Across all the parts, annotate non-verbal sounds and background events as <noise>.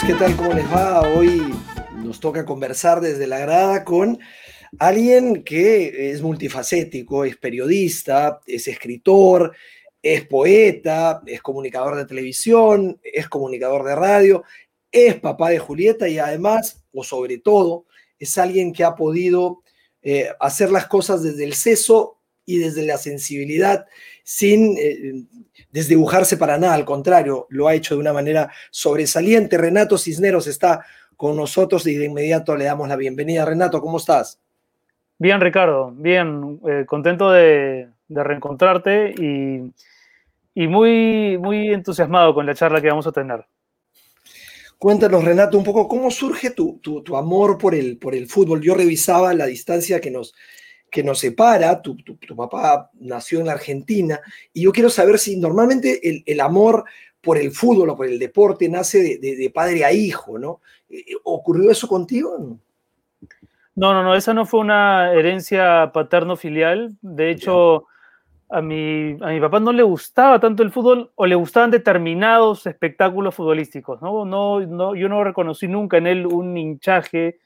¿Qué tal? ¿Cómo les va? Hoy nos toca conversar desde la grada con alguien que es multifacético, es periodista, es escritor, es poeta, es comunicador de televisión, es comunicador de radio, es papá de Julieta y además, o sobre todo, es alguien que ha podido eh, hacer las cosas desde el seso y desde la sensibilidad sin eh, desdibujarse para nada, al contrario, lo ha hecho de una manera sobresaliente. Renato Cisneros está con nosotros y de inmediato le damos la bienvenida. Renato, ¿cómo estás? Bien, Ricardo, bien, eh, contento de, reencontrarte y, muy, muy entusiasmado con la charla que vamos a tener. Cuéntanos, Renato, un poco cómo surge tu, tu, amor por el, por el fútbol. Yo revisaba la distancia que nos, que nos separa, tu, papá nació en la Argentina, y yo quiero saber si normalmente el, amor por el fútbol o por el deporte nace de, padre a hijo, ¿no? Eh, eh, ¿Ocurrió eso contigo? No, no, no, esa no fue una herencia paterno-filial. De hecho, a mi, a mi papá no le gustaba tanto el fútbol o le gustaban determinados espectáculos futbolísticos. ¿no? No, no, yo no reconocí nunca en él un hinchaje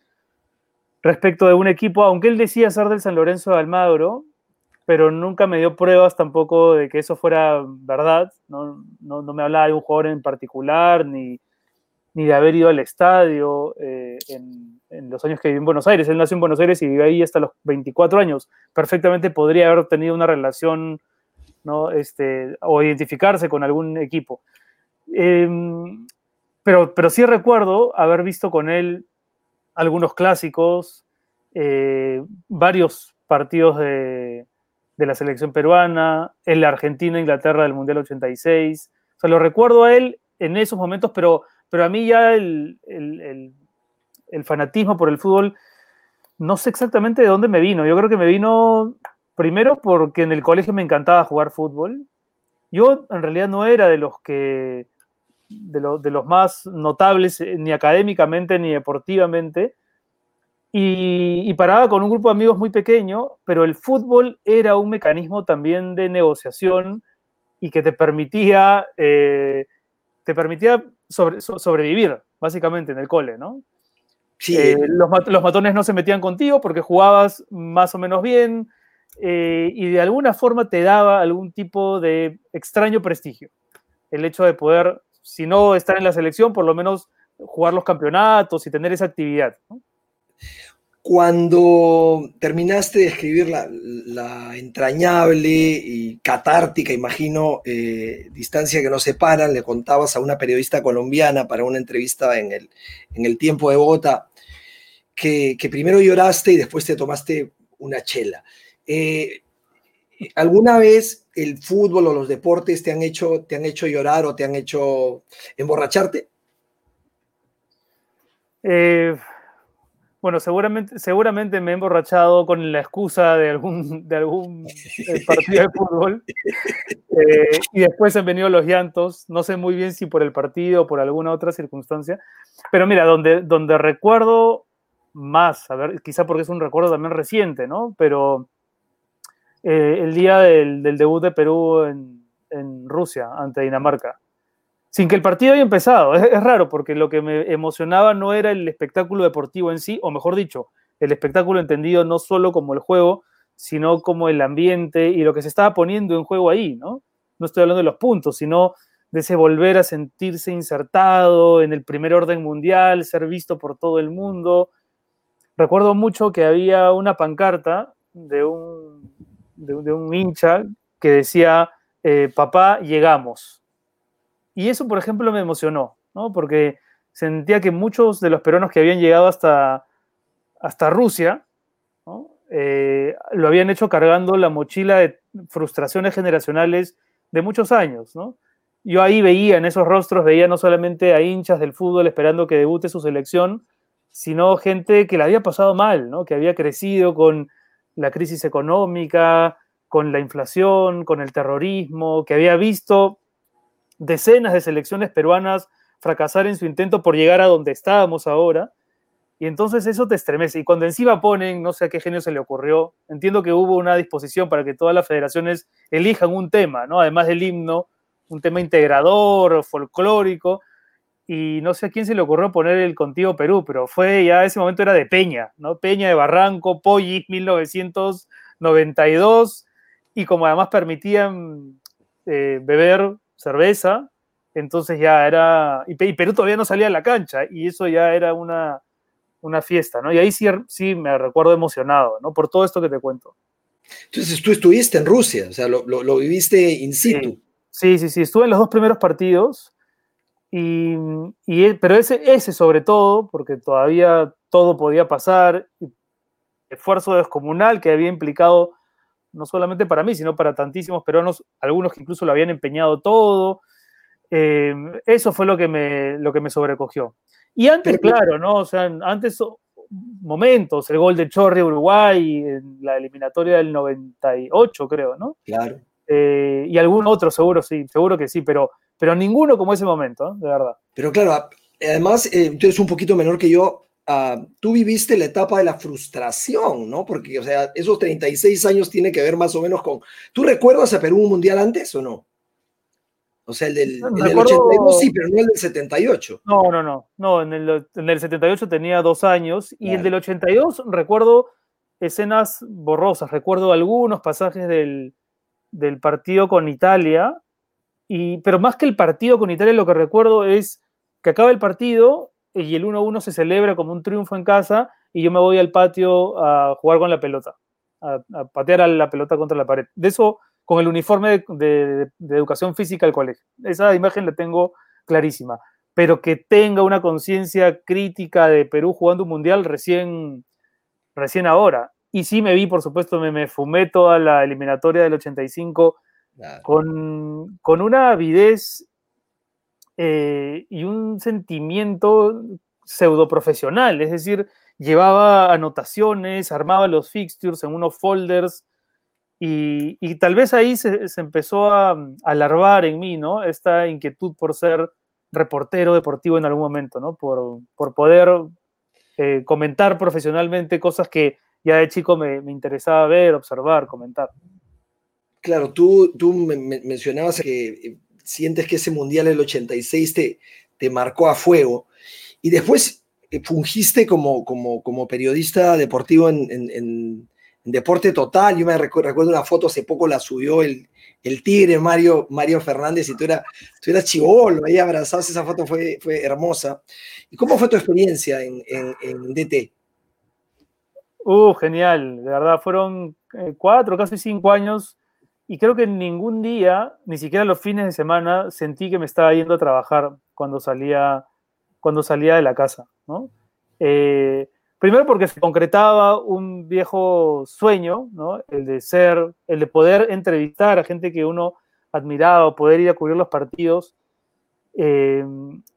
respecto de un equipo, aunque él decía ser del San Lorenzo de Almagro, pero nunca me dio pruebas tampoco de que eso fuera verdad, no, me hablaba de un jugador en particular, ni, ni de haber ido al estadio eh, en, los años que viví en Buenos Aires. Él nació en Buenos Aires y vivió ahí hasta los 24 años. Perfectamente podría haber tenido una relación ¿no? este, o identificarse con algún equipo. Em, pero, pero sí recuerdo haber visto con él algunos clásicos, eh, varios partidos de, la selección peruana, en la Argentina, Inglaterra del Mundial 86. O sea, lo recuerdo a él en esos momentos, pero, pero a mí ya el, fanatismo por el fútbol, no sé exactamente de dónde me vino. Yo creo que me vino primero porque en el colegio me encantaba jugar fútbol. Yo en realidad no era de los que de, los más notables, eh, ni académicamente ni deportivamente, y, paraba con un grupo de amigos muy pequeño, pero el fútbol era un mecanismo también de negociación y que te permitía, eh, te permitía sobrevivir, básicamente, en el cole, ¿no? Eh, los, matones no se metían contigo porque jugabas más o menos bien y de alguna forma te daba algún tipo de extraño prestigio. El hecho de poder si no estar en la selección, por lo menos jugar los campeonatos y tener esa actividad. Cuando terminaste de escribir la, entrañable y catártica, imagino, eh, distancia que nos separan, le contabas a una periodista colombiana para una entrevista en el, en el tiempo de Bogotá, que, primero lloraste y después te tomaste una chela. Eh, ¿Alguna vez el fútbol o los deportes te han hecho, te han hecho llorar o te han hecho emborracharte? Eh, bueno, seguramente, seguramente me he emborrachado con la excusa de algún, de algún eh, <laughs> partido de fútbol. Eh, y después han venido los llantos. No sé muy bien si por el partido o por alguna otra circunstancia. Pero mira, donde, donde recuerdo más, a ver, quizá porque es un recuerdo también reciente, ¿no? Pero eh, el día del, debut de Perú en, Rusia ante Dinamarca. Sin que el partido haya empezado. Es, raro porque lo que me emocionaba no era el espectáculo deportivo en sí, o mejor dicho, el espectáculo entendido no solo como el juego, sino como el ambiente y lo que se estaba poniendo en juego ahí, ¿no? No estoy hablando de los puntos, sino de ese volver a sentirse insertado en el primer orden mundial, ser visto por todo el mundo. Recuerdo mucho que había una pancarta de un, de, un hincha que decía, eh, papá, llegamos. Y eso, por ejemplo, me emocionó, ¿no? Porque sentía que muchos de los peruanos que habían llegado hasta, hasta Rusia, eh, lo habían hecho cargando la mochila de frustraciones generacionales de muchos años, ¿no? yo ahí veía en esos rostros, veía no solamente a hinchas del fútbol esperando que debute su selección, sino gente que la había pasado mal, ¿no? que había crecido con la crisis económica, con la inflación, con el terrorismo, que había visto decenas de selecciones peruanas fracasar en su intento por llegar a donde estábamos ahora. Y entonces eso te estremece. Y cuando encima ponen, no sé a qué genio se le ocurrió, entiendo que hubo una disposición para que todas las federaciones elijan un tema, ¿no? Además del himno, un tema integrador, folclórico. Y no sé a quién se le ocurrió poner el Contigo Perú, pero fue ya ese momento era de Peña, ¿no? Peña de Barranco, Pollis, 1992. Y como además permitían eh, beber cerveza, entonces ya era. Y Perú todavía no salía a la cancha, y eso ya era una una fiesta, ¿no? Y ahí sí, sí me recuerdo emocionado, ¿no? Por todo esto que te cuento. Entonces tú estuviste en Rusia, o sea, lo, viviste in situ. Sí, sí, sí, estuve en los dos primeros partidos, y, pero ese, ese sobre todo, porque todavía todo podía pasar, esfuerzo descomunal que había implicado no solamente para mí, sino para tantísimos peruanos, algunos que incluso lo habían empeñado todo. Eh, eso fue lo que me, lo que me sobrecogió. Y antes, claro, ¿no? O sea, antes momentos, el gol de Chorri Uruguay en la eliminatoria del 98, creo, ¿no? Claro. Eh, y algún otro, seguro sí, seguro que sí, pero, pero ninguno como ese momento, de verdad. Pero claro, además, eh, tú eres un poquito menor que yo. Ah, tú viviste la etapa de la frustración, ¿no? Porque, o sea, esos 36 años tiene que ver más o menos con. ¿Tú recuerdas a Perú un mundial antes o no? O sea, el del, 82 sí, pero no el del 78. No, no, no. No, en el, en el 78 tenía dos años y el del 82 recuerdo escenas borrosas. Recuerdo algunos pasajes del, del partido con Italia. Y, pero más que el partido con Italia, lo que recuerdo es que acaba el partido y el 1-1 se celebra como un triunfo en casa y yo me voy al patio a jugar con la pelota, a, a patear a la pelota contra la pared. De eso con el uniforme de, educación física del colegio. Esa imagen la tengo clarísima. Pero que tenga una conciencia crítica de Perú jugando un mundial recién, recién ahora. Y sí me vi, por supuesto, me, me fumé toda la eliminatoria del 85 con, con, una avidez eh, y un sentimiento pseudo profesional. Es decir, llevaba anotaciones, armaba los fixtures en unos folders y, tal vez ahí se, empezó a, alarvar en mí, ¿no? Esta inquietud por ser reportero deportivo en algún momento, ¿no? Por, poder eh, comentar profesionalmente cosas que ya de chico me, interesaba ver, observar, comentar. Claro, tú, tú mencionabas que eh, sientes que ese Mundial del 86 te, te marcó a fuego y después eh, fungiste como, como, como periodista deportivo en Deporte Total, yo me recuerdo una foto, hace poco la subió el, el tigre Mario, Mario Fernández y tú, era, tú eras chivolo, ahí abrazados, esa foto fue, fue hermosa. ¿Y cómo fue tu experiencia en, en, DT? Uh, genial, de verdad, fueron eh, cuatro, casi cinco años y creo que ningún día, ni siquiera los fines de semana, sentí que me estaba yendo a trabajar cuando salía, cuando salía de la casa, ¿no? Eh, Primero porque se concretaba un viejo sueño, ¿no? El de ser, el de poder entrevistar a gente que uno admiraba, poder ir a cubrir los partidos eh,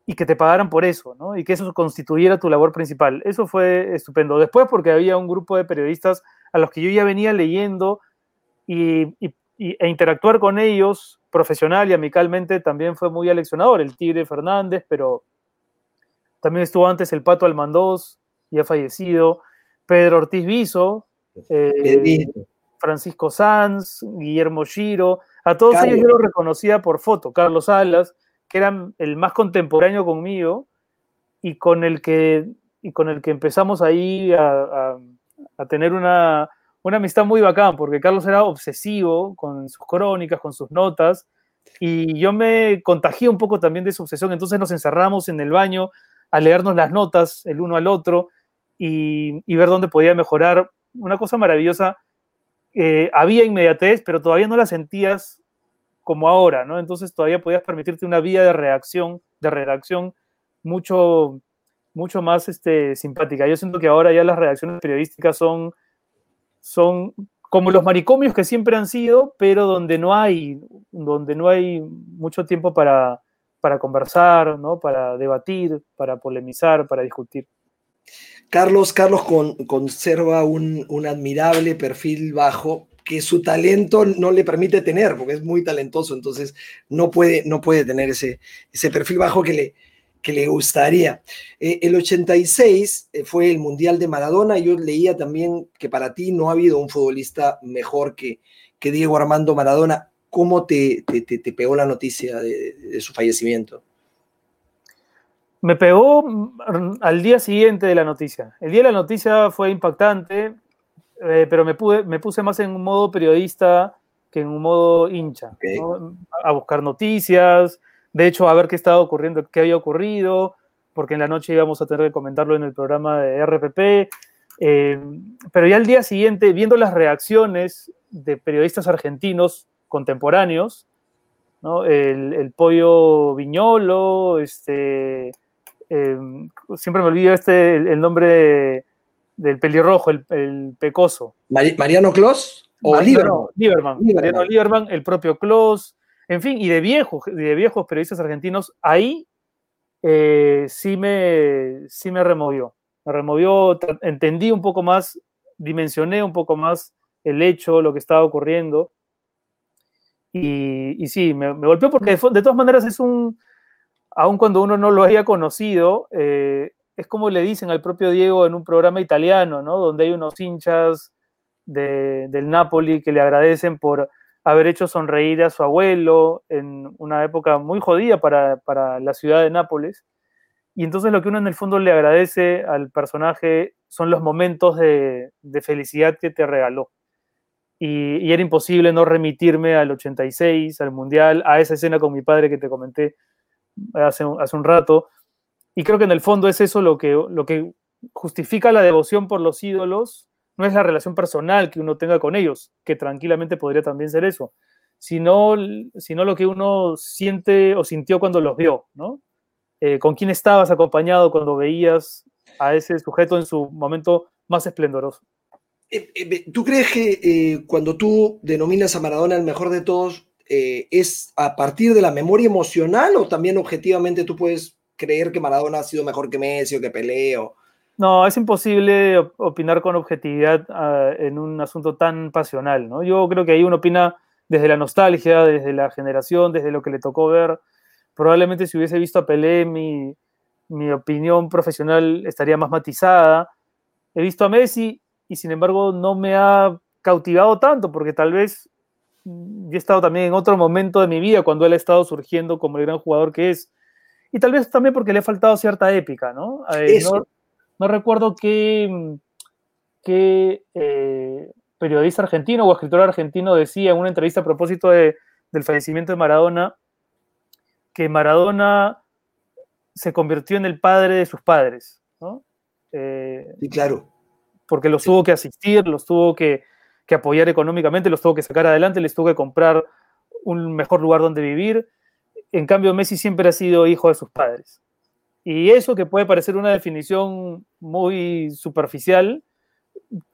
y que te pagaran por eso, ¿no? Y que eso constituyera tu labor principal. Eso fue estupendo. Después porque había un grupo de periodistas a los que yo ya venía leyendo y, e interactuar con ellos profesional y amicalmente también fue muy aleccionador. El Tigre Fernández, pero también estuvo antes el Pato Almandós, ya fallecido, Pedro Ortiz Viso, eh, Francisco Sanz, Guillermo Giro, a todos ellos yo los reconocía por foto, Carlos Salas, que era el más contemporáneo conmigo y con el que, y con el que empezamos ahí a, tener una, una, amistad muy bacán, porque Carlos era obsesivo con sus crónicas, con sus notas, y yo me contagié un poco también de su obsesión, entonces nos encerramos en el baño a leernos las notas el uno al otro, y, ver dónde podía mejorar. Una cosa maravillosa, eh, había inmediatez, pero todavía no la sentías como ahora, ¿no? Entonces todavía podías permitirte una vía de reacción, de redacción mucho, mucho más este, simpática. Yo siento que ahora ya las redacciones periodísticas son, son como los maricomios que siempre han sido, pero donde no hay, donde no hay mucho tiempo para, para conversar, ¿no? para debatir, para polemizar, para discutir. Carlos, Carlos conserva un, un, admirable perfil bajo que su talento no le permite tener, porque es muy talentoso, entonces no puede, no puede tener ese, ese perfil bajo que le, que le gustaría. Eh, el 86 eh, fue el Mundial de Maradona. Yo leía también que para ti no ha habido un futbolista mejor que, que Diego Armando Maradona. ¿Cómo te, te, pegó la noticia de, su fallecimiento? Me pegó mm, al día siguiente de la noticia. El día de la noticia fue impactante, eh, pero me, pude, me puse más en un modo periodista que en un modo hincha. A buscar noticias, de hecho, a ver qué estaba ocurriendo, qué había ocurrido, porque en la noche íbamos a tener que comentarlo en el programa de RPP. Eh, pero ya al día siguiente, viendo las reacciones de periodistas argentinos contemporáneos, el, pollo viñolo, este, em, siempre me olvido este, el, nombre del pelirrojo, el, pecoso. Mariano Clos o Lieberman. Mariano Lieberman, el propio Clos, en fin, y de viejos, de viejos periodistas argentinos, ahí eh, sí, me, sí me removió. Me removió, entendí un poco más, dimensioné un poco más el hecho, lo que estaba ocurriendo. Y, sí, me, golpeó porque de, todas maneras es un, aun cuando uno no lo haya conocido, eh, es como le dicen al propio Diego en un programa italiano, ¿no? Donde hay unos hinchas del Napoli que le agradecen por haber hecho sonreír a su abuelo en una época muy jodida para, la ciudad de Nápoles. Y entonces lo que uno en el fondo le agradece al personaje son los momentos de, felicidad que te regaló. Y, era imposible no remitirme al 86, al Mundial, a esa escena con mi padre que te comenté hace, hace un rato. Y creo que en el fondo es eso lo que, lo que justifica la devoción por los ídolos no es la relación personal que uno tenga con ellos, que tranquilamente podría también ser eso, sino, sino lo que uno siente o sintió cuando los vio, ¿no? Eh, con quién estabas acompañado cuando veías a ese sujeto en su momento más esplendoroso. Eh, eh, ¿Tú crees que cuando tú denominas a Maradona el mejor de todos, es a partir de la memoria emocional o también objetivamente tú puedes creer que Maradona ha sido mejor que Messi o que Pelé o, no, es imposible opinar con objetividad ah, en un asunto tan pasional, ¿no? Yo creo que ahí uno opina desde la nostalgia, desde la generación, desde lo que le tocó ver. Probablemente si hubiese visto a Pelé, mi, mi opinión profesional estaría más matizada. He visto a Messi y sin embargo no me ha cautivado tanto porque tal vez yo he estado también en otro momento de mi vida cuando él ha estado surgiendo como el gran jugador que es. Y tal vez también porque le ha faltado cierta épica, ¿no? Eh, ¿no? No recuerdo qué, eh, periodista argentino o escritor argentino decía en una entrevista a propósito del fallecimiento de Maradona, que Maradona se convirtió en el padre de sus padres, ¿no? Eh, sí, claro. Porque los tuvo que asistir, los tuvo que, que, apoyar económicamente, los tuvo que sacar adelante, les tuvo que comprar un mejor lugar donde vivir. En cambio, Messi siempre ha sido hijo de sus padres. Y eso que puede parecer una definición muy superficial,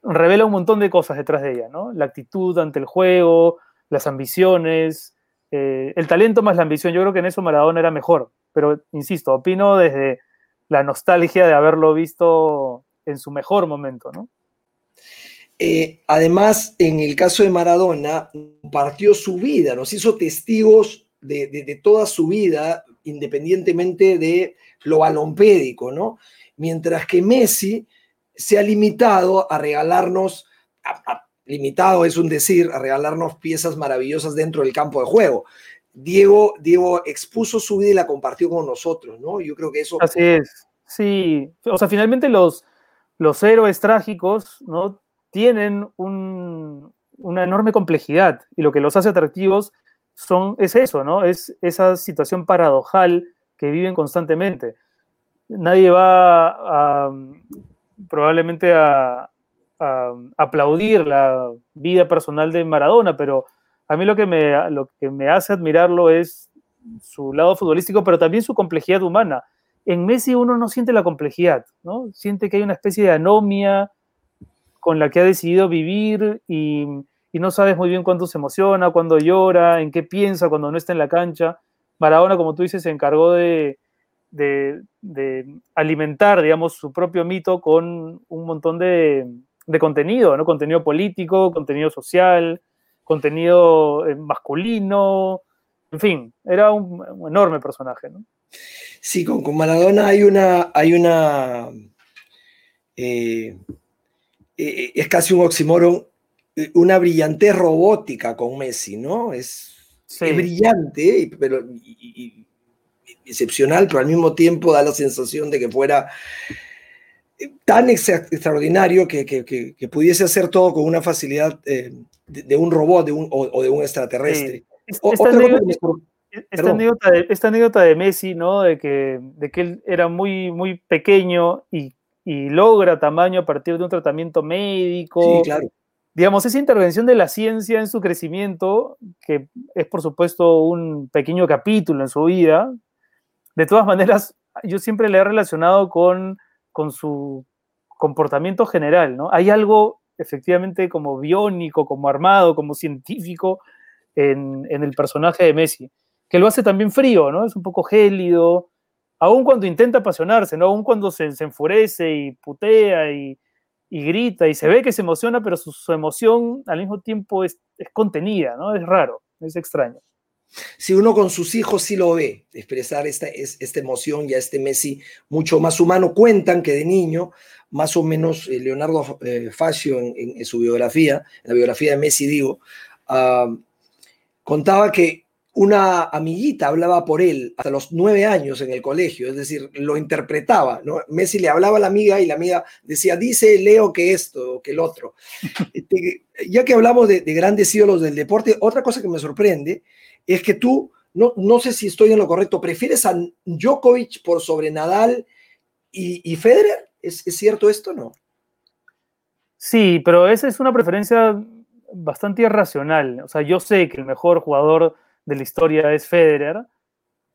revela un montón de cosas detrás de ella, ¿no? La actitud ante el juego, las ambiciones, eh, el talento más la ambición. Yo creo que en eso Maradona era mejor, pero insisto, opino desde la nostalgia de haberlo visto en su mejor momento, ¿no? Eh, además, en el caso de Maradona, partió su vida, nos hizo testigos de toda su vida, independientemente de lo balompédico, ¿no? Mientras que Messi se ha limitado a regalarnos, limitado es un decir, a regalarnos piezas maravillosas dentro del campo de juego. Diego, Diego expuso su vida y la compartió con nosotros, ¿no? Yo creo que eso... Así es, sí. O sea, finalmente los, los héroes trágicos, ¿no? Tienen una enorme complejidad y lo que los hace atractivos son, es eso, ¿no? Es esa situación paradojal que viven constantemente. Nadie va probablemente a, aplaudir la vida personal de Maradona, pero a mí lo que, me, lo que me hace admirarlo es su lado futbolístico, pero también su complejidad humana. En Messi uno no siente la complejidad, ¿no? Siente que hay una especie de anomia con la que ha decidido vivir y, no sabes muy bien cuándo se emociona, cuándo llora, en qué piensa cuando no está en la cancha. Maradona, como tú dices, se encargó de, alimentar, digamos, su propio mito con un montón de, contenido, ¿no? Contenido político, contenido social, contenido eh, masculino, en fin, era un, enorme personaje, ¿no? Sí, con, Maradona hay una, hay una eh, eh, es casi un oxímoron, una brillantez robótica con Messi, ¿no? Es, brillante, pero excepcional, pero al mismo tiempo da la sensación de que fuera tan extraordinario que, pudiese hacer todo con una facilidad eh, de, un robot o, de un extraterrestre. esta, anécdota, de, Messi, ¿no? De que, de que él era muy, muy pequeño y y logra tamaño a partir de un tratamiento médico. Sí, claro. Digamos, esa intervención de la ciencia en su crecimiento, que es por supuesto un pequeño capítulo en su vida, de todas maneras, yo siempre le he relacionado con, con su comportamiento general, ¿no? Hay algo efectivamente como biónico, como armado, como científico en, en el personaje de Messi, que lo hace también frío, ¿no? Es un poco gélido, aún cuando intenta apasionarse, ¿no? Aún cuando se, enfurece y putea y, grita y se ve que se emociona, pero su, emoción al mismo tiempo es, contenida, ¿no? Es raro, es extraño. Si uno con sus hijos sí lo ve, expresar esta, esta emoción y a este Messi mucho más humano, cuentan que de niño, más o menos eh, Leonardo eh, Facio en, su biografía, en la biografía de Messi digo, ah, contaba que una amiguita hablaba por él hasta los nueve años en el colegio, es decir, lo interpretaba, ¿no? Messi le hablaba a la amiga y la amiga decía, dice Leo que esto, que el otro. <laughs> Este, ya que hablamos de, grandes ídolos del deporte, otra cosa que me sorprende es que tú, no, no sé si estoy en lo correcto, prefieres a Djokovic por sobre Nadal y, Federer, ¿Es, cierto esto o no? Sí, pero esa es una preferencia bastante irracional. O sea, yo sé que el mejor jugador de la historia es Federer.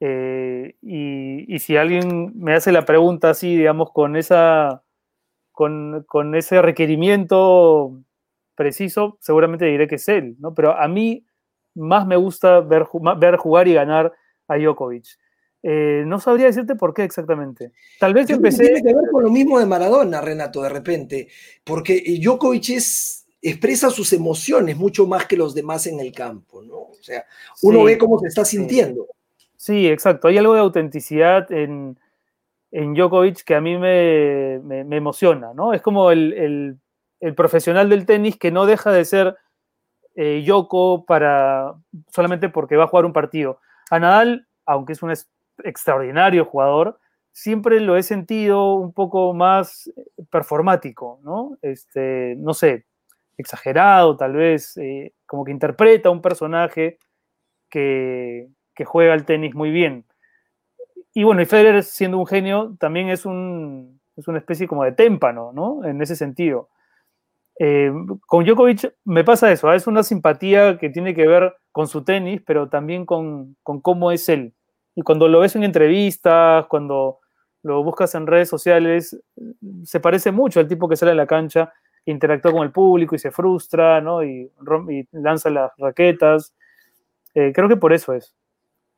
Eh, y, si alguien me hace la pregunta así, digamos, con, esa, con, ese requerimiento preciso, seguramente diré que es él, ¿no? Pero a mí más me gusta ver, ver jugar y ganar a Djokovic. Eh, no sabría decirte por qué exactamente. Tal vez empecé. Tiene que ver con lo mismo de Maradona, Renato, de repente, porque Djokovic es expresa sus emociones mucho más que los demás en el campo, ¿no? O sea, uno ve cómo se está sintiendo. Sí. exacto. Hay algo de autenticidad en, en Djokovic que a mí me, emociona, ¿no? Es como el, profesional del tenis que no deja de ser eh, Yoko para, solamente porque va a jugar un partido. A Nadal, aunque es un extraordinario jugador, siempre lo he sentido un poco más performático, ¿no? Este, no sé, exagerado, tal vez, eh, como que interpreta un personaje que, juega al tenis muy bien. Y bueno, y Federer siendo un genio también es, un, es una especie como de témpano, ¿no? En ese sentido. Eh, con Djokovic me pasa eso, ¿ah? es una simpatía que tiene que ver con su tenis, pero también con, con, cómo es él. Y cuando lo ves en entrevistas, cuando lo buscas en redes sociales, se parece mucho al tipo que sale a la cancha interactúa con el público y se frustra, ¿no? Y, lanza las raquetas. Eh, creo que por eso es.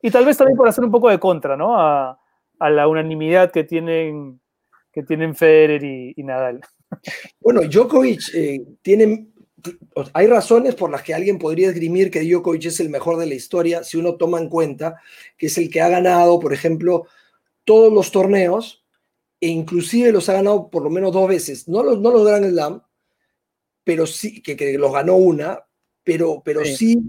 Y tal vez también por hacer un poco de contra, ¿no? A, la unanimidad que tienen, que tienen Federer y, Nadal. Bueno, Djokovic eh, tiene, hay razones por las que alguien podría esgrimir que Djokovic es el mejor de la historia si uno toma en cuenta que es el que ha ganado, por ejemplo, todos los torneos e inclusive los ha ganado por lo menos dos veces, no los, no los Grand Slam, pero sí, que, que los ganó una, pero, pero sí,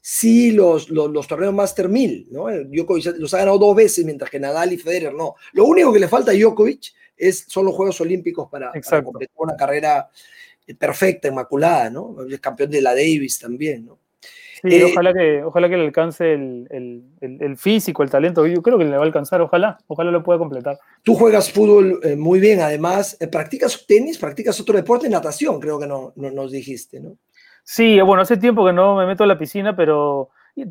sí, los, los, torneos Master 1000, ¿no? Djokovic los ha ganado dos veces, mientras que Nadal y Federer no. Lo único que le falta a Djokovic es, son los Juegos Olímpicos para, completar una carrera eh, perfecta, inmaculada, ¿no? Es campeón de la Davis también, ¿no? Sí, eh, ojalá, que, ojalá que le alcance el, físico, el talento. Yo creo que le va a alcanzar, ojalá, ojalá lo pueda completar. Tú juegas fútbol eh, muy bien, además, eh, ¿practicas tenis? ¿Practicas otro deporte? Natación, creo que no, nos dijiste, ¿no? Sí, bueno, hace tiempo que no me meto a la piscina, pero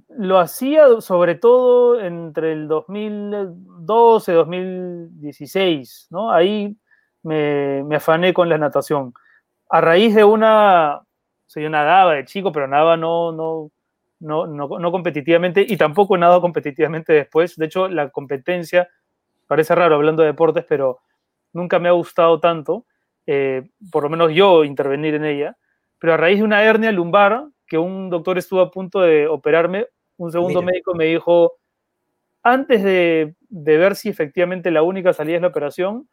lo hacía sobre todo entre el 2012 2016, ¿no? Ahí me, me afané con la natación a raíz de una, soy yo nadaba de chico, pero nadaba no, no, no, no, competitivamente y tampoco nadaba competitivamente después. De hecho, la competencia, parece raro hablando de deportes, pero nunca me ha gustado tanto, eh, por lo menos yo intervenir en ella. Pero a raíz de una hernia lumbar, que un doctor estuvo a punto de operarme, un segundo médico me dijo, antes de, ver si efectivamente la única salida es la operación,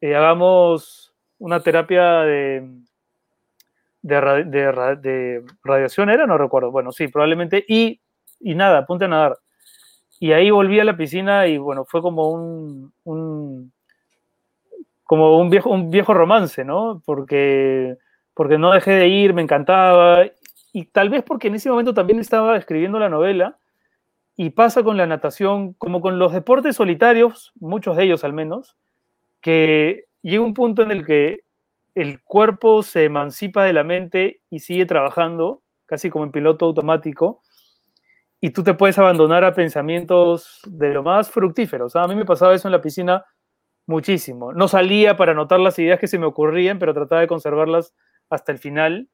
eh, hagamos una terapia de, de, radiación, ¿era? No recuerdo. Bueno, sí, probablemente. Y, y nada, apunte a nadar. Y ahí volví a la piscina y bueno, fue como un, un como un viejo, un viejo romance, ¿no? Porque, porque no dejé de ir, me encantaba. Y tal vez porque en ese momento también estaba escribiendo la novela y pasa con la natación, como con los deportes solitarios, muchos de ellos al menos, que llega un punto en el que el cuerpo se emancipa de la mente y sigue trabajando, casi como en piloto automático, y tú te puedes abandonar a pensamientos de lo más fructíferos. A mí me pasaba eso en la piscina muchísimo. No salía para anotar las ideas que se me ocurrían, pero trataba de conservarlas hasta el final.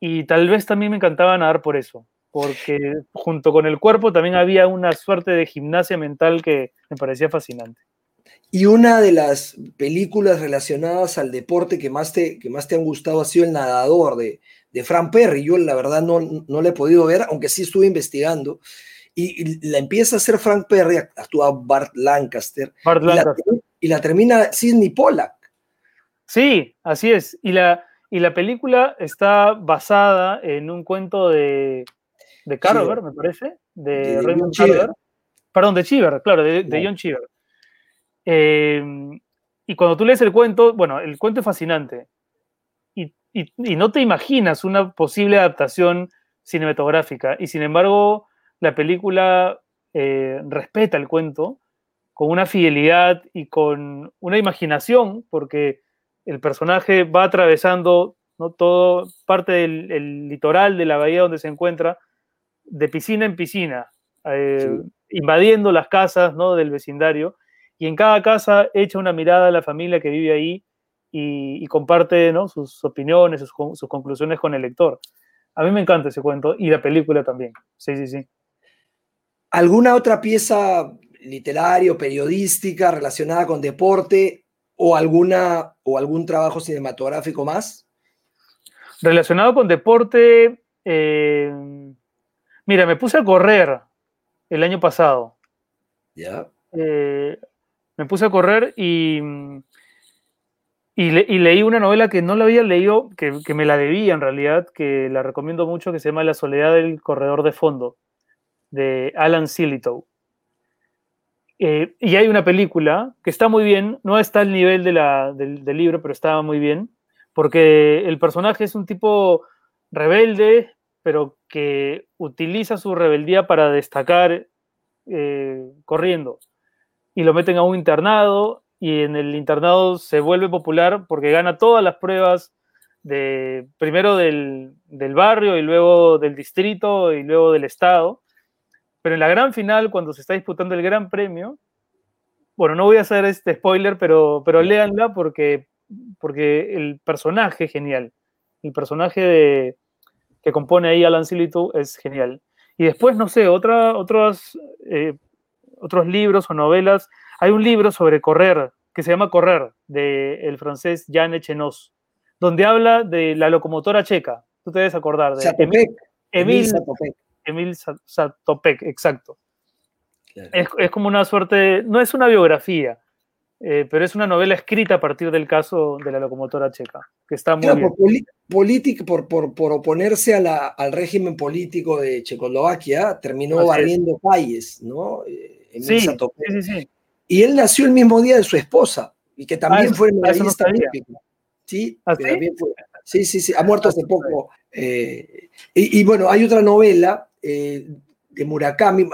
Y tal vez también me encantaba nadar por eso, porque junto con el cuerpo también había una suerte de gimnasia mental que me parecía fascinante. Y una de las películas relacionadas al deporte que más te, que más te han gustado ha sido El Nadador de, de Frank Perry. Yo la verdad no, no la he podido ver, aunque sí estuve investigando. Y, la empieza a hacer Frank Perry, actúa Bart Lancaster. Bart Lancaster. Y, la, termina Sidney Pollack. Sí, así es. Y la, y la película está basada en un cuento de, de Carver, me parece, de, Raymond Carver. Perdón, de Cheever, claro, de, John Cheever. Em, y cuando tú lees el cuento, bueno, el cuento es fascinante. Y, y, no te imaginas una posible adaptación cinematográfica. Y sin embargo, la película eh, respeta el cuento con una fidelidad y con una imaginación, porque el personaje va atravesando ¿no? todo parte del litoral de la bahía donde se encuentra, de piscina en piscina, eh, invadiendo las casas ¿no? del vecindario, y en cada casa echa una mirada a la familia que vive ahí y, comparte ¿no? sus opiniones, sus, sus, conclusiones con el lector. A mí me encanta ese cuento y la película también. Sí, sí, sí. ¿Alguna otra pieza literaria o periodística relacionada con deporte o, alguna, o algún trabajo cinematográfico más? Relacionado con deporte, eh, mira, me puse a correr el año pasado. Ya. Eh, me puse a correr y, y, leí una novela que no la había leído, que, me la debía en realidad, que la recomiendo mucho, que se llama La soledad del corredor de fondo, de Alan Silitow. Eh, y hay una película que está muy bien, no está al nivel del, libro, pero estaba muy bien, porque el personaje es un tipo rebelde, pero que utiliza su rebeldía para destacar eh, corriendo. Y lo meten a un internado y en el internado se vuelve popular porque gana todas las pruebas de primero del, del barrio y luego del distrito y luego del estado pero en la gran final, cuando se está disputando el gran premio, bueno, no voy a hacer este spoiler, pero, pero léanla porque, porque el personaje es genial. El personaje de, que compone ahí Alan Silitu es genial. Y después, no sé, otra, otros, eh, otros libros o novelas. Hay un libro sobre correr, que se llama Correr, del el francés Jan Echenoz, donde habla de la locomotora checa. Tú te debes acordar de Emil, Emil, Emil Satopek, exacto. Es, como una suerte, no es una biografía, eh, pero es una novela escrita a partir del caso de la locomotora checa, que está muy Por, por, por, oponerse al régimen político de Checoslovaquia, terminó barriendo calles, ¿no? Eh, Sí, sí, sí, Y él nació el mismo día de su esposa, y que también ah, fue en la lista ¿Sí? ¿Ah, sí? sí, sí, ha muerto hace poco. Eh, y, y, bueno, hay otra novela eh, de Murakami,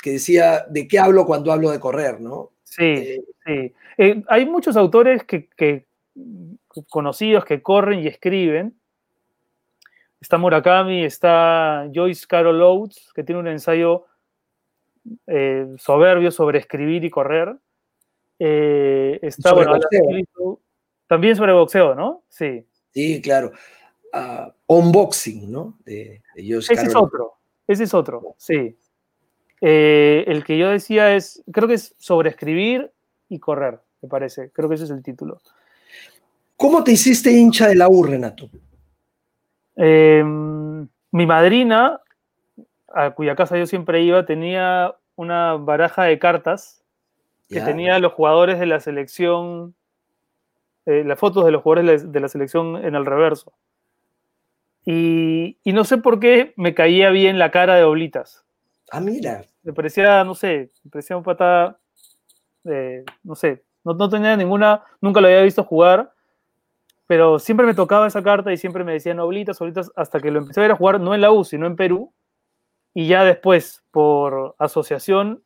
que decía, ¿de qué hablo cuando hablo de correr? ¿no? Sí, eh, sí. Hay muchos autores que, conocidos que corren y escriben. Está Murakami, está Joyce Carol Oates, que tiene un ensayo soberbio sobre escribir y correr. está, bueno, también sobre boxeo, ¿no? Sí. Sí, claro. Ah, unboxing, ¿no? De, Ese es otro, ese es otro, sí. Eh, el que yo decía es, creo que es sobre escribir y correr, me parece. Creo que ese es el título. ¿Cómo te hiciste hincha de la U, Renato? Em, mi madrina, a cuya casa yo siempre iba, tenía una baraja de cartas que tenía los jugadores de la selección, eh, las fotos de los jugadores de la selección en el reverso. Y, no sé por qué me caía bien la cara de Oblitas. Ah, mira. Me parecía, no sé, me parecía un pata, no sé, no, no, tenía ninguna, nunca lo había visto jugar, pero siempre me tocaba esa carta y siempre me decían Oblitas, Oblitas, hasta que lo empecé a ver a jugar no en la U, sino en Perú. Y ya después, por asociación,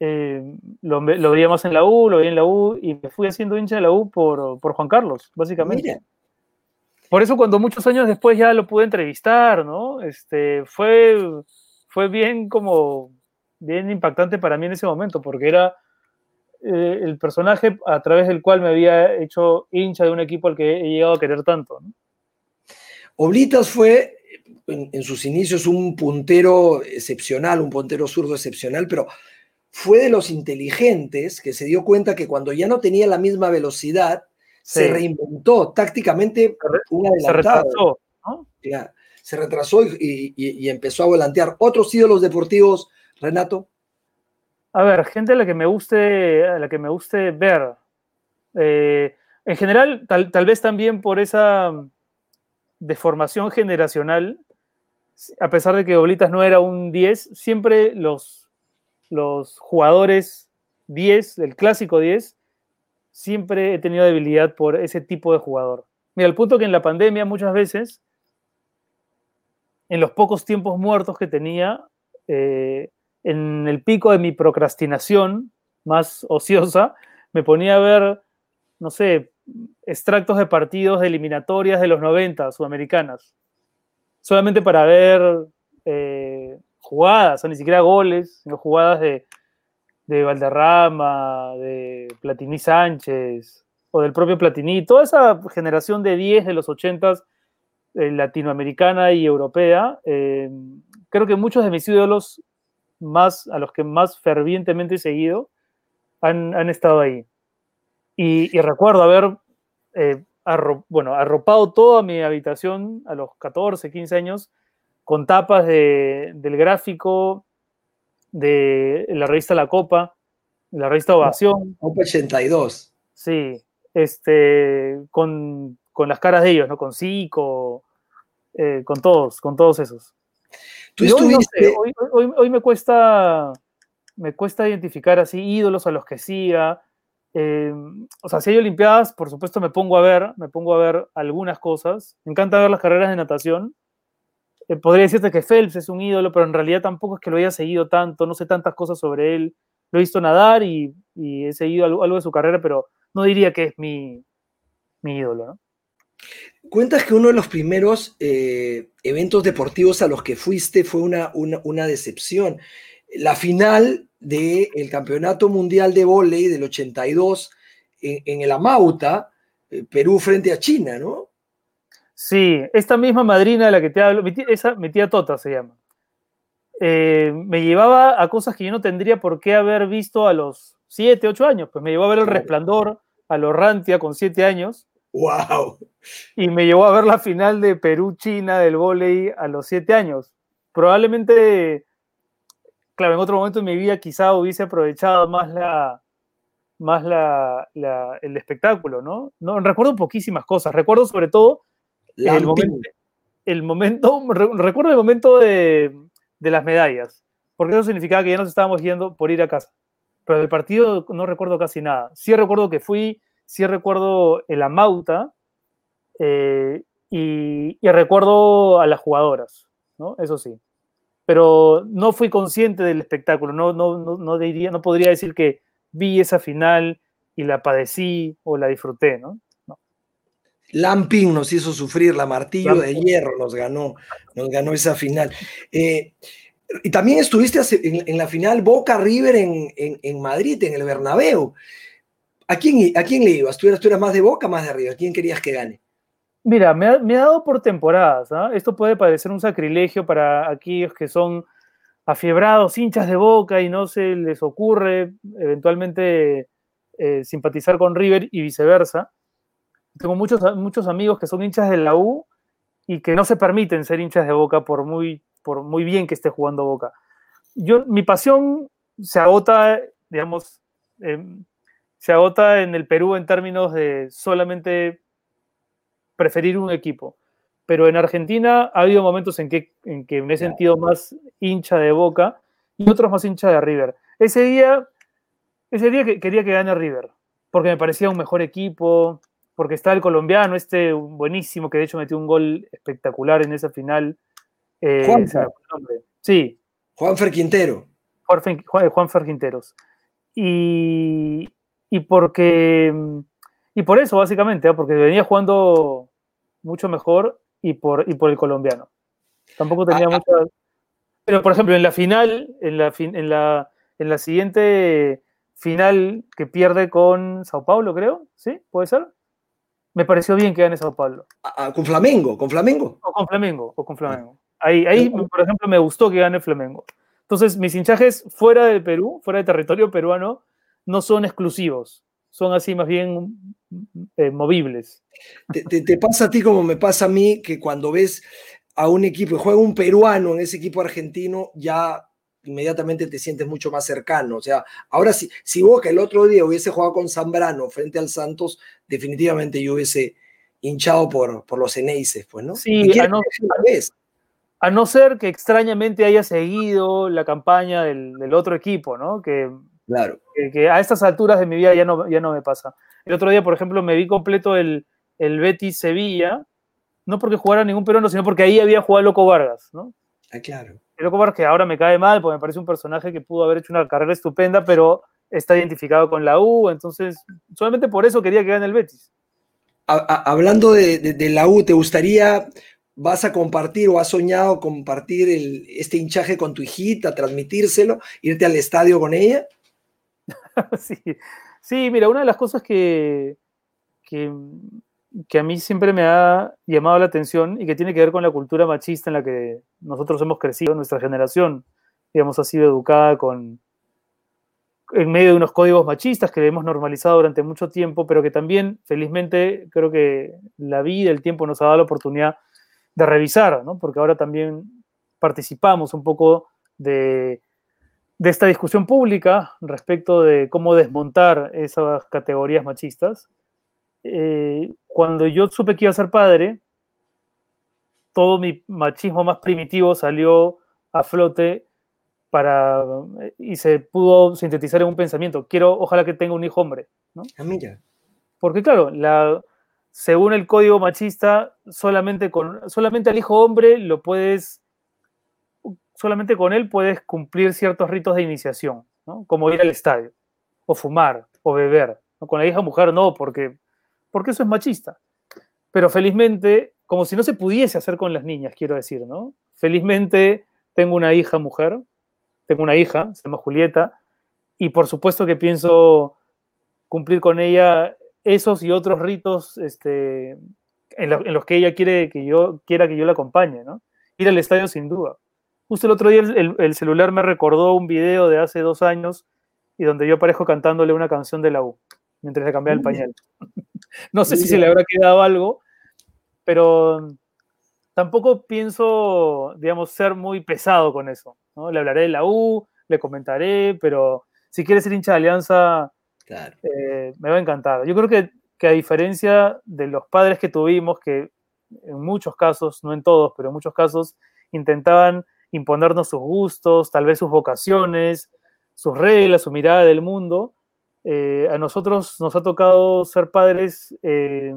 eh, lo, veía más en la U, lo veía en la U y me fui haciendo hincha de la U por, por Juan Carlos, básicamente. Por eso cuando muchos años después ya lo pude entrevistar, ¿no? Este, fue, fue bien como, bien impactante para mí en ese momento, porque era eh, el personaje a través del cual me había hecho hincha de un equipo al que he llegado a querer tanto. ¿no? Oblitas fue en, sus inicios un puntero excepcional, un puntero zurdo excepcional, pero fue de los inteligentes que se dio cuenta que cuando ya no tenía la misma velocidad, se reinventó tácticamente una Se retrasó, se retrasó y, empezó a volantear. ¿Otros ídolos deportivos, Renato? A ver, gente a la que me guste, a la que me guste ver. Eh, en general, tal, tal, vez también por esa deformación generacional, a pesar de que Oblitas no era un 10, siempre los, los jugadores 10, del clásico 10, siempre he tenido debilidad por ese tipo de jugador. Mira, al punto que en la pandemia muchas veces, en los pocos tiempos muertos que tenía, eh, en el pico de mi procrastinación más ociosa, me ponía a ver, no sé, extractos de partidos de eliminatorias de los 90 sudamericanas, solamente para ver eh, jugadas, o ni siquiera goles, sino jugadas de, de Valderrama, de Platini Sánchez, o del propio Platini, toda esa generación de 10 de los 80 eh, latinoamericana y europea, eh, creo que muchos de mis ídolos más, a los que más fervientemente he seguido, han, han estado ahí. Y, recuerdo haber eh, bueno, arropado toda mi habitación a los 14, 15 años con tapas de, del gráfico de la revista La Copa, la revista Ovación. Copa 82. Sí, este, con, con, las caras de ellos, ¿no? Con Zico, eh, con todos, con todos esos. ¿Tú estuviste... hoy, hoy, hoy, me cuesta me cuesta identificar así ídolos a los que siga. Eh, o sea, si hay Olimpiadas, por supuesto me pongo a ver, me pongo a ver algunas cosas. Me encanta ver las carreras de natación. Eh, podría decirte que Phelps es un ídolo, pero en realidad tampoco es que lo haya seguido tanto, no sé tantas cosas sobre él. Lo he visto nadar y, he seguido algo, de su carrera, pero no diría que es mi, ídolo. Cuentas que uno de los primeros eh, eventos deportivos a los que fuiste fue una decepción. La final del Campeonato Mundial de Voley del 82 en, el Amauta, eh, Perú frente a China, ¿no? Sí, esta misma madrina de la que te hablo, mi tía, esa, mi tía Tota se llama, eh, me llevaba a cosas que yo no tendría por qué haber visto a los 7, 8 años. Pues me llevó a ver El Resplandor a Lorrantia con 7 años. ¡Wow! Y me llevó a ver la final de Perú-China del volei a los 7 años. Probablemente claro, en otro momento de mi vida quizá hubiese aprovechado más la más la, el espectáculo, ¿no? ¿no? Recuerdo poquísimas cosas, recuerdo sobre todo el momento, el momento, <laughs> recuerdo el momento de, de, las medallas, porque eso significaba que ya nos estábamos yendo por ir a casa, pero del partido no recuerdo casi nada. Sí recuerdo que fui, sí recuerdo el Amauta eh, y, y recuerdo a las jugadoras, ¿no? Eso sí pero no fui consciente del espectáculo, no, no, no, diría, no podría decir que vi esa final y la padecí o la disfruté, ¿no? Lamping nos hizo sufrir, la martillo de hierro nos ganó, nos ganó esa final. Eh, y también estuviste en, la final Boca River en, en, Madrid, en el Bernabéu. ¿A quién, ¿A quién le ibas? ¿Tú eras, ¿Tú eras más de Boca más de River? ¿A quién querías que gane? Mira, me ha, dado por temporadas. ¿ah? Esto puede parecer un sacrilegio para aquellos que son afiebrados, hinchas de boca y no se les ocurre eventualmente eh, simpatizar con River y viceversa. Tengo muchos, muchos amigos que son hinchas de la U y que no se permiten ser hinchas de boca por muy, por muy bien que esté jugando boca. Yo, mi pasión se agota, digamos, se agota en el Perú en términos de solamente preferir un equipo pero en Argentina ha habido momentos en que, en que me he sentido más hincha de Boca y otros más hincha de River. Ese día, ese día quería que gane River, porque me parecía un mejor equipo, porque está el colombiano, este buenísimo, que de hecho metió un gol espectacular en esa final. Eh, Juan, sí. Juan Ferquintero. Juan, Juan, Juan Ferquinteros. Y, y porque y por eso, básicamente, ¿eh? porque venía jugando mucho mejor y por, y por el colombiano. Tampoco tenía ah, ah. Pero, por ejemplo, en la final, en la, en la, en la siguiente final que pierde con Sao Paulo, creo, ¿sí? ¿Puede ser? Me pareció bien que gane Sao Paulo. Ah, ¿Con Flamengo? ¿Con Flamengo? O con Flamengo, o con Flamengo. Ahí, ahí, por ejemplo, me gustó que gane Flamengo. Entonces, mis hinchajes fuera de Perú, fuera de territorio peruano, no son exclusivos son así más bien eh, movibles. Te, pasa a ti como me pasa a mí, que cuando ves a un equipo y juega un peruano en ese equipo argentino, ya inmediatamente te sientes mucho más cercano. O sea, ahora si, si Boca el otro día hubiese jugado con Zambrano frente al Santos, definitivamente yo hubiese hinchado por, por los Eneises, pues, ¿no? Sí, a no, a no, ser que extrañamente haya seguido la campaña del, del otro equipo, ¿no? Que Claro. Que, a estas alturas de mi vida ya no, ya no me pasa. El otro día, por ejemplo, me vi completo el, el Betis Sevilla, no porque jugara ningún peruano, sino porque ahí había jugado Loco Vargas, ¿no? Ah, claro. El Loco Vargas que ahora me cae mal, porque me parece un personaje que pudo haber hecho una carrera estupenda, pero está identificado con la U, entonces solamente por eso quería que gane el Betis. hablando de, de, la U, ¿te gustaría, vas a compartir o has soñado compartir el, este hinchaje con tu hijita, transmitírselo, irte al estadio con ella? <laughs> sí. Sí, mira, una de las cosas que, que, a mí siempre me ha llamado la atención y que tiene que ver con la cultura machista en la que nosotros hemos crecido, nuestra generación, digamos, ha sido educada con, en medio de unos códigos machistas que hemos normalizado durante mucho tiempo, pero que también, felizmente, creo que la vida, el tiempo nos ha dado la oportunidad de revisar, ¿no? porque ahora también participamos un poco de de esta discusión pública respecto de cómo desmontar esas categorías machistas. Eh, cuando yo supe que iba a ser padre, todo mi machismo más primitivo salió a flote para y se pudo sintetizar en un pensamiento. Quiero, ojalá que tenga un hijo hombre. ¿no? Ah, Porque claro, la, según el código machista, solamente, con, solamente al hijo hombre lo puedes solamente con él puedes cumplir ciertos ritos de iniciación, como ir al estadio, o fumar, o beber. Con la hija mujer no, porque, porque eso es machista. Pero felizmente, como si no se pudiese hacer con las niñas, quiero decir, ¿no? Felizmente tengo una hija mujer, tengo una hija, se llama Julieta, y por supuesto que pienso cumplir con ella esos y otros ritos este, en, en, los que ella quiere que yo quiera que yo la acompañe, ¿no? Ir al estadio sin duda. Justo el otro día el, celular me recordó un video de hace dos años y donde yo aparezco cantándole una canción de la U mientras le cambiaba el pañal. <laughs> no sé si se le habrá quedado algo, pero tampoco pienso, digamos, ser muy pesado con eso. ¿no? Le hablaré de la U, le comentaré, pero si quiere ser hincha de Alianza, eh, me va a encantar. Yo creo que, que a diferencia de los padres que tuvimos, que en muchos casos, no en todos, pero en muchos casos, intentaban imponernos sus gustos, tal vez sus vocaciones, sus reglas, su mirada del mundo. Eh, a nosotros nos ha tocado ser padres eh,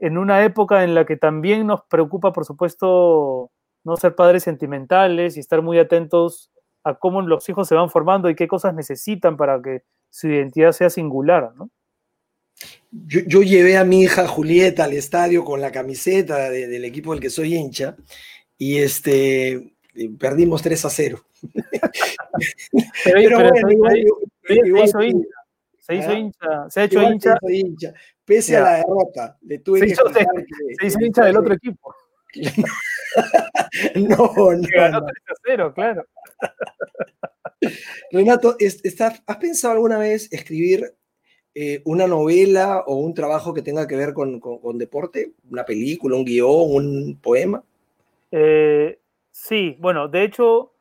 en una época en la que también nos preocupa, por supuesto, no ser padres sentimentales y estar muy atentos a cómo los hijos se van formando y qué cosas necesitan para que su identidad sea singular, Yo, yo, llevé a mi hija Julieta al estadio con la camiseta del equipo del que soy hincha y este, perdimos 3 a 0. <laughs> pero, se, hizo hincha, se, ha hecho hincha. pese a la derrota. Le tuve se que hizo, se, <laughs> se hizo hincha del otro equipo. <laughs> no, no. Ganó 3 a 0, claro. Renato, ¿has pensado alguna vez escribir eh, una novela o un trabajo que tenga que ver con, con, con deporte? ¿Una película, un guion, un poema? Eh, sí, bueno, de hecho,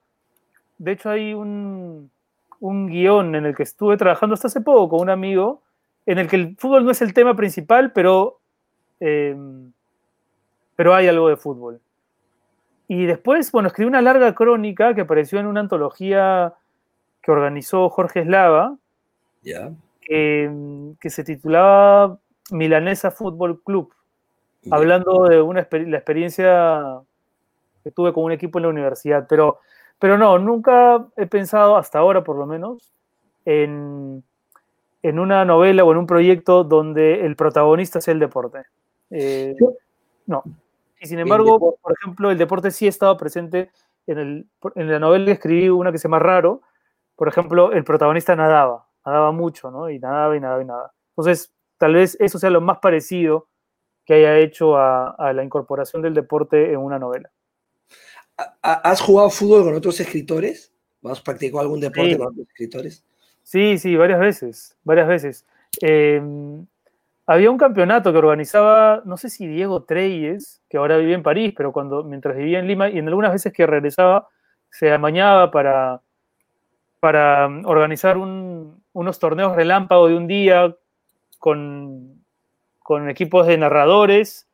de hecho hay un, un guion en el que estuve trabajando hasta hace poco con un amigo, en el que el fútbol no es el tema principal, pero, eh, pero hay algo de fútbol. Y después, bueno, escribí una larga crónica que apareció en una antología que organizó Jorge Eslava, que, que se titulaba Milanesa Fútbol Club, hablando de una, la experiencia que tuve con un equipo en la universidad. Pero, pero no, nunca he pensado, hasta ahora por lo menos, en, en una novela o en un proyecto donde el protagonista sea el deporte. Eh, no. Y sin embargo, por ejemplo, el deporte sí estaba presente en, el, en la novela que escribí, una que se llama Raro. Por ejemplo, el protagonista nadaba, nadaba mucho, ¿no? Y nadaba y nadaba y nadaba. Entonces, tal vez eso sea lo más parecido que haya hecho a, a la incorporación del deporte en una novela. ¿Ha- ha- ¿Has jugado fútbol con otros escritores? ¿Has practicado algún deporte Sí. con otros escritores? Sí, sí, varias veces, varias veces. Eh, había un campeonato que organizaba, no sé si Diego Treyes, que ahora vive en París, pero cuando mientras vivía en Lima y en algunas veces que regresaba, se amañaba para, para mm, organizar un- unos torneos relámpago de un día con, con equipos de narradores,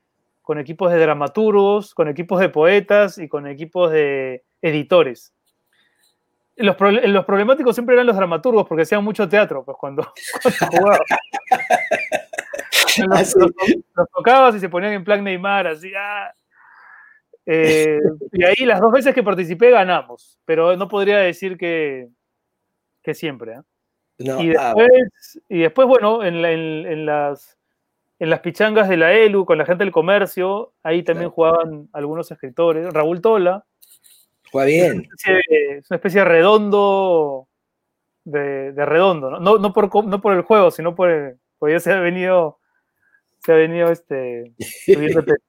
con equipos de dramaturgos, con equipos de poetas y con equipos de editores. Los, los problemáticos siempre eran los dramaturgos porque hacían mucho teatro, pues cuando, <laughs> cuando jugaban. Ah, Los, los- los tocabas y se ponían en plan Neymar, así. ah. Eh, y ahí las dos veces que participé ganamos, pero no podría decir que, que siempre. No, Y ah, después, y después bueno, en, la- en- en las, en las pichangas de la ELU, con la gente del comercio, ahí también Claro. jugaban algunos escritores. Raúl Tola, juega es bien. una especie de, es una especie de redondo, de, de redondo, ¿no? No, no, por, no por el juego, sino por el, porque ya se ha venido, se ha venido este. <laughs>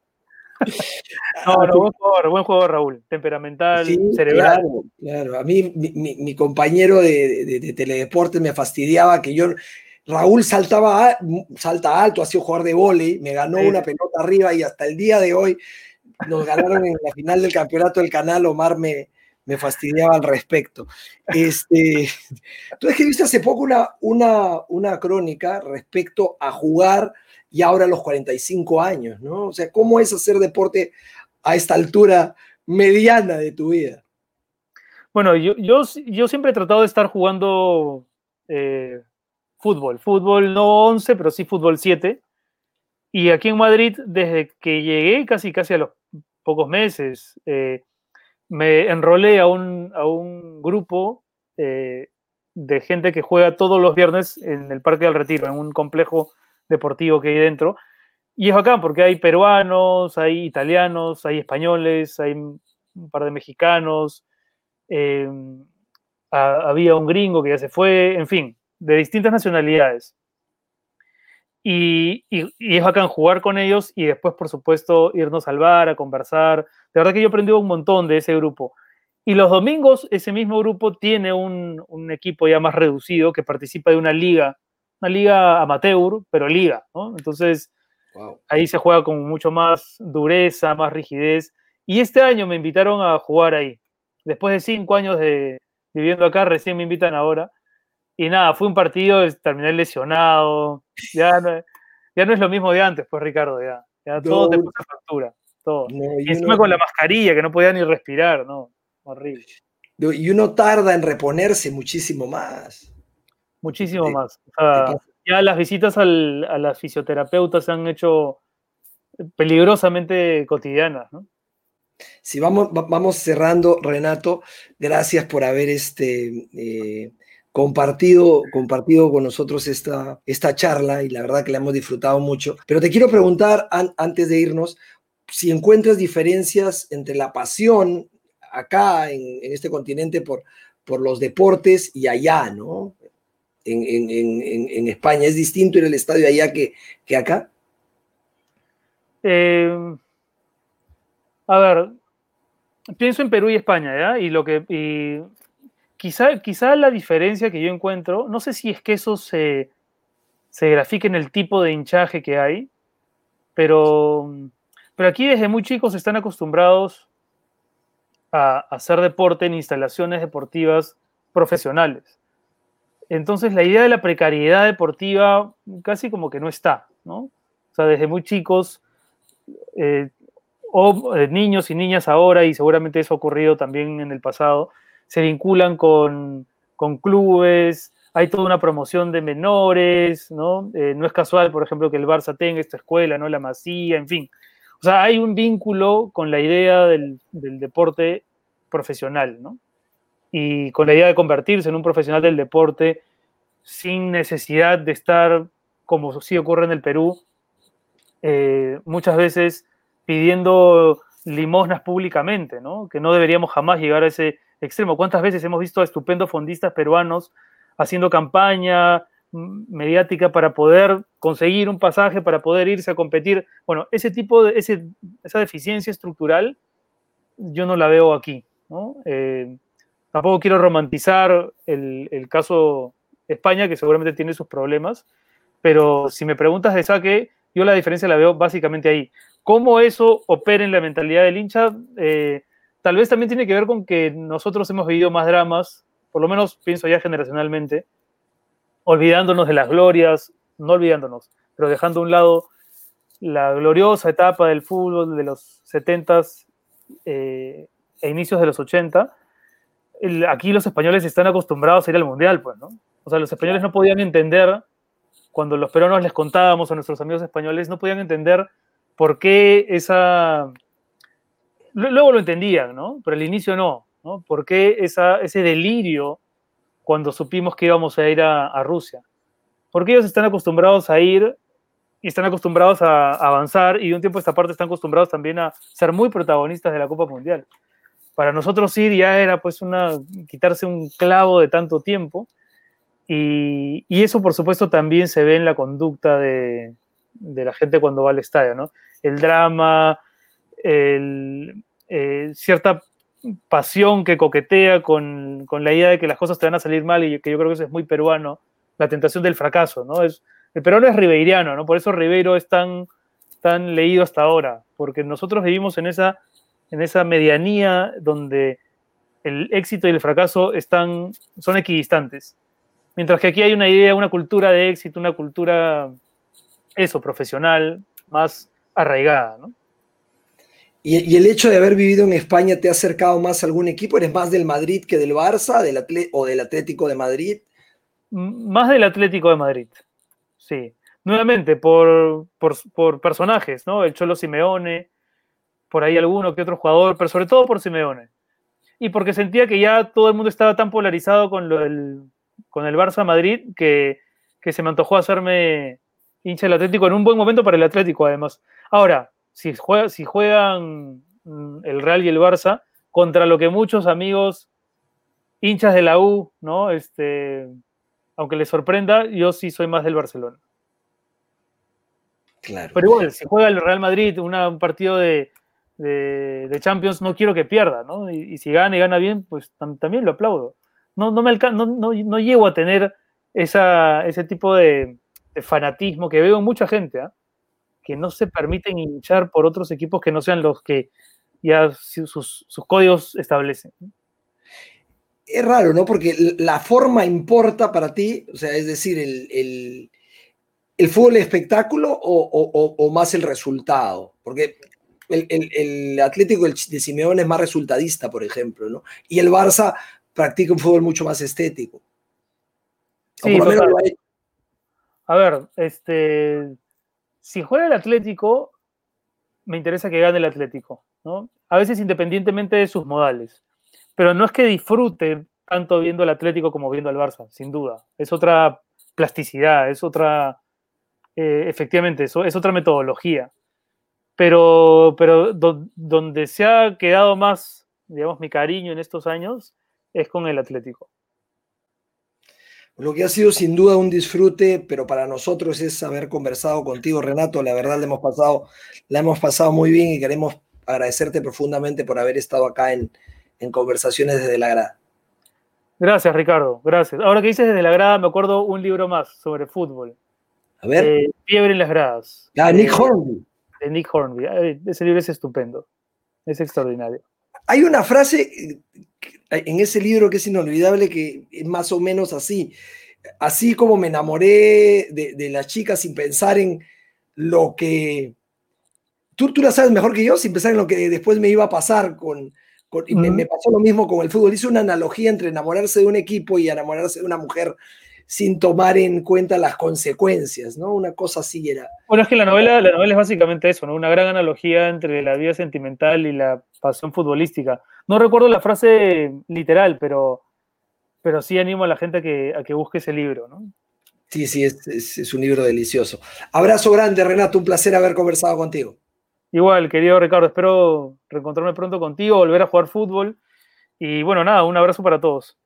No, no, buen jugador, buen jugador Raúl, temperamental, Sí, cerebral. claro, claro. A mí, mi, mi- mi compañero de, de, de teledeporte me fastidiaba que yo. Raúl saltaba, salta alto, ha sido jugador de vóley, me ganó Sí. una pelota arriba y hasta el día de hoy nos ganaron en la final del campeonato del canal. Omar me, me fastidiaba al respecto. Este, tú escribiste hace poco una, una, una crónica respecto a jugar y ahora a los 45 años, ¿no? O sea, ¿cómo es hacer deporte a esta altura mediana de tu vida? Bueno, yo, yo, yo siempre he tratado de estar jugando eh, fútbol. Fútbol no 11, pero sí fútbol 7. Y aquí en Madrid, desde que llegué, casi, casi a los pocos meses, eh, me enrolé a un, a un grupo eh, de gente que juega todos los viernes en el Parque del Retiro, en un complejo deportivo que hay dentro. Y es bacán porque hay peruanos, hay italianos, hay españoles, hay un par de mexicanos, eh, había un gringo que ya se fue, en fin, de distintas nacionalidades. Y, y, y es bacán jugar con ellos y después, por supuesto, irnos al bar a conversar. De verdad que yo aprendí un montón de ese grupo. Y los domingos, ese mismo grupo tiene un, un equipo ya más reducido que participa de una liga, una liga amateur, pero liga, ¿no? Entonces, Wow. ahí se juega con mucho más dureza, más rigidez. Y este año me invitaron a jugar ahí. Después de cinco años de viviendo acá, recién me invitan ahora. Y nada, fue un partido, terminé lesionado. Ya no, ya no es lo mismo de antes, pues Ricardo, ya. Ya todo te No. pasa factura. Todo. No, Y encima con la mascarilla, que no podía ni respirar, ¿no? Horrible. y uno tarda en reponerse muchísimo más. Muchísimo más. O sea, ya las visitas al, a las fisioterapeutas se han hecho peligrosamente cotidianas, ¿no? Si vamos, va- vamos cerrando, Renato, gracias por haber este, eh, compartido, compartido con nosotros esta, esta charla y la verdad que la hemos disfrutado mucho. Pero te quiero preguntar, an- antes de irnos, si encuentras diferencias entre la pasión acá en, en este continente por, por los deportes y allá, ¿no? en, España? ¿Es distinto ir al estadio allá que, que acá? Eh, a ver, pienso en Perú y España, ¿ya? Y lo que. Quizá, la diferencia que yo encuentro, no sé si es que eso se, grafique en el tipo de hinchaje que hay, pero, pero aquí desde muy chicos están acostumbrados a, hacer deporte en instalaciones deportivas profesionales. Entonces la idea de la precariedad deportiva casi como que no está, ¿no? O sea, desde muy chicos, eh, o eh, niños y niñas ahora, y seguramente eso ha ocurrido también en el pasado, se vinculan con, con clubes, hay toda una promoción de menores, ¿no? Eh, no es casual, por ejemplo, que el Barça tenga esta escuela, ¿no? La Masía, en fin. O sea, hay un vínculo con la idea del, deporte profesional, ¿no? Y con la idea de convertirse en un profesional del deporte sin necesidad de estar, como sí ocurre en el Perú, eh, muchas veces pidiendo limosnas públicamente, ¿no? Que no deberíamos jamás llegar a ese extremo. ¿Cuántas veces hemos visto a estupendos fondistas peruanos haciendo campaña mediática para poder conseguir un pasaje, para poder irse a competir? Bueno, ese tipo de, esa deficiencia estructural yo no la veo aquí, ¿no? Eh, tampoco quiero romantizar el, el caso España, que seguramente tiene sus problemas, pero si me preguntas de saque, yo la diferencia la veo básicamente ahí. ¿Cómo eso opera en la mentalidad del hincha? Eh, tal vez también tiene que ver con que nosotros hemos vivido más dramas, por lo menos pienso ya generacionalmente, olvidándonos de las glorias, no olvidándonos, pero dejando a un lado la gloriosa etapa del fútbol de los 70s eh, e inicios de los 80. aquí los españoles están acostumbrados a ir al mundial, pues, ¿no? O sea, los españoles no podían entender, cuando los peruanos les contábamos a nuestros amigos españoles, no podían entender por qué esa... Luego lo entendían, ¿no? Pero al inicio no, ¿no? ¿Por qué ese delirio cuando supimos que íbamos a ir a, Rusia? Porque ellos están acostumbrados a ir y están acostumbrados a, avanzar y de un tiempo a esta parte están acostumbrados también a ser muy protagonistas de la Copa Mundial. Para nosotros ir ya era pues una quitarse un clavo de tanto tiempo y, eso por supuesto también se ve en la conducta de la gente cuando va al estadio, ¿no? El drama, el, eh, cierta pasión que coquetea con, con, la idea de que las cosas te van a salir mal y que yo creo que eso es muy peruano, la tentación del fracaso, ¿no? Es, el peruano es ribeiriano, ¿no? Por eso Ribeiro es tan, tan leído hasta ahora, porque nosotros vivimos en esa, en esa medianía donde el éxito y el fracaso están, son equidistantes. Mientras que aquí hay una idea, una cultura de éxito, una cultura eso, profesional, más arraigada. ¿Y, el hecho de haber vivido en España te ha acercado más a algún equipo? ¿Eres más del Madrid que del Barça del o del Atlético de Madrid? Más del Atlético de Madrid, sí. Nuevamente, por, por, personajes, ¿no? El Cholo Simeone, por ahí alguno que otro jugador, pero sobre todo por Simeone. Y porque sentía que ya todo el mundo estaba tan polarizado con, lo con el Barça Madrid que, que se me antojó hacerme hincha del Atlético en un buen momento para el Atlético, además. Ahora, si, juega, si juegan mm, el Real y el Barça contra lo que muchos amigos hinchas de la U, ¿no? Este, aunque les sorprenda, yo sí soy más del Barcelona. Claro. Pero igual, si juega el Real Madrid un partido de, de, Champions, no quiero que pierda, ¿no? Y, si gana y gana bien, pues también lo aplaudo. No, no, me no, no, no llego a tener esa, ese tipo de, fanatismo que veo en mucha gente, ¿ah? Que no se permiten hinchar por otros equipos que no sean los que ya sus, códigos establecen. Es raro, ¿no? Porque la forma importa para ti, o sea, es decir, el, el, fútbol espectáculo o, más el resultado. Porque el, Atlético de Simeone es más resultadista, por ejemplo, ¿no? Y el Barça practica un fútbol mucho más estético. Sí, a ver, este, si juega el Atlético, me interesa que gane el Atlético, ¿no? A veces independientemente de sus modales. Pero no es que disfrute tanto viendo el Atlético como viendo al Barça, sin duda. Es otra plasticidad, es otra, eh, efectivamente, eso es otra metodología. Pero, pero donde se ha quedado más, digamos, mi cariño en estos años es con el Atlético. Lo que ha sido sin duda un disfrute, pero para nosotros es haber conversado contigo, Renato. La verdad, la hemos pasado, la hemos pasado muy bien y queremos agradecerte profundamente por haber estado acá en, en Conversaciones desde la Grada. Gracias, Ricardo. Gracias. Ahora que dices desde la grada, me acuerdo un libro más sobre fútbol. A ver. Eh, Fiebre en las gradas. Ah, Nick Hornby. De Nick Hornby. Ese libro es estupendo. Es extraordinario. Hay una frase eh, en ese libro que es inolvidable que es más o menos así. Así como me enamoré de, de la chica sin pensar en lo que... Tú, tú la sabes mejor que yo, sin pensar en lo que después me iba a pasar con, y me, pasó lo mismo con el fútbol. Hice una analogía entre enamorarse de un equipo y enamorarse de una mujer sin tomar en cuenta las consecuencias, ¿no? Una cosa así era. Bueno, es que la novela, la novela es básicamente eso, ¿no? Una gran analogía entre la vida sentimental y la pasión futbolística. No recuerdo la frase literal, pero, pero sí animo a la gente a que, a que busque ese libro, ¿no? Sí, sí, es, es un libro delicioso. Abrazo grande, Renato, un placer haber conversado contigo. Igual, querido Ricardo, espero reencontrarme pronto contigo, volver a jugar fútbol. Y bueno, nada, un abrazo para todos.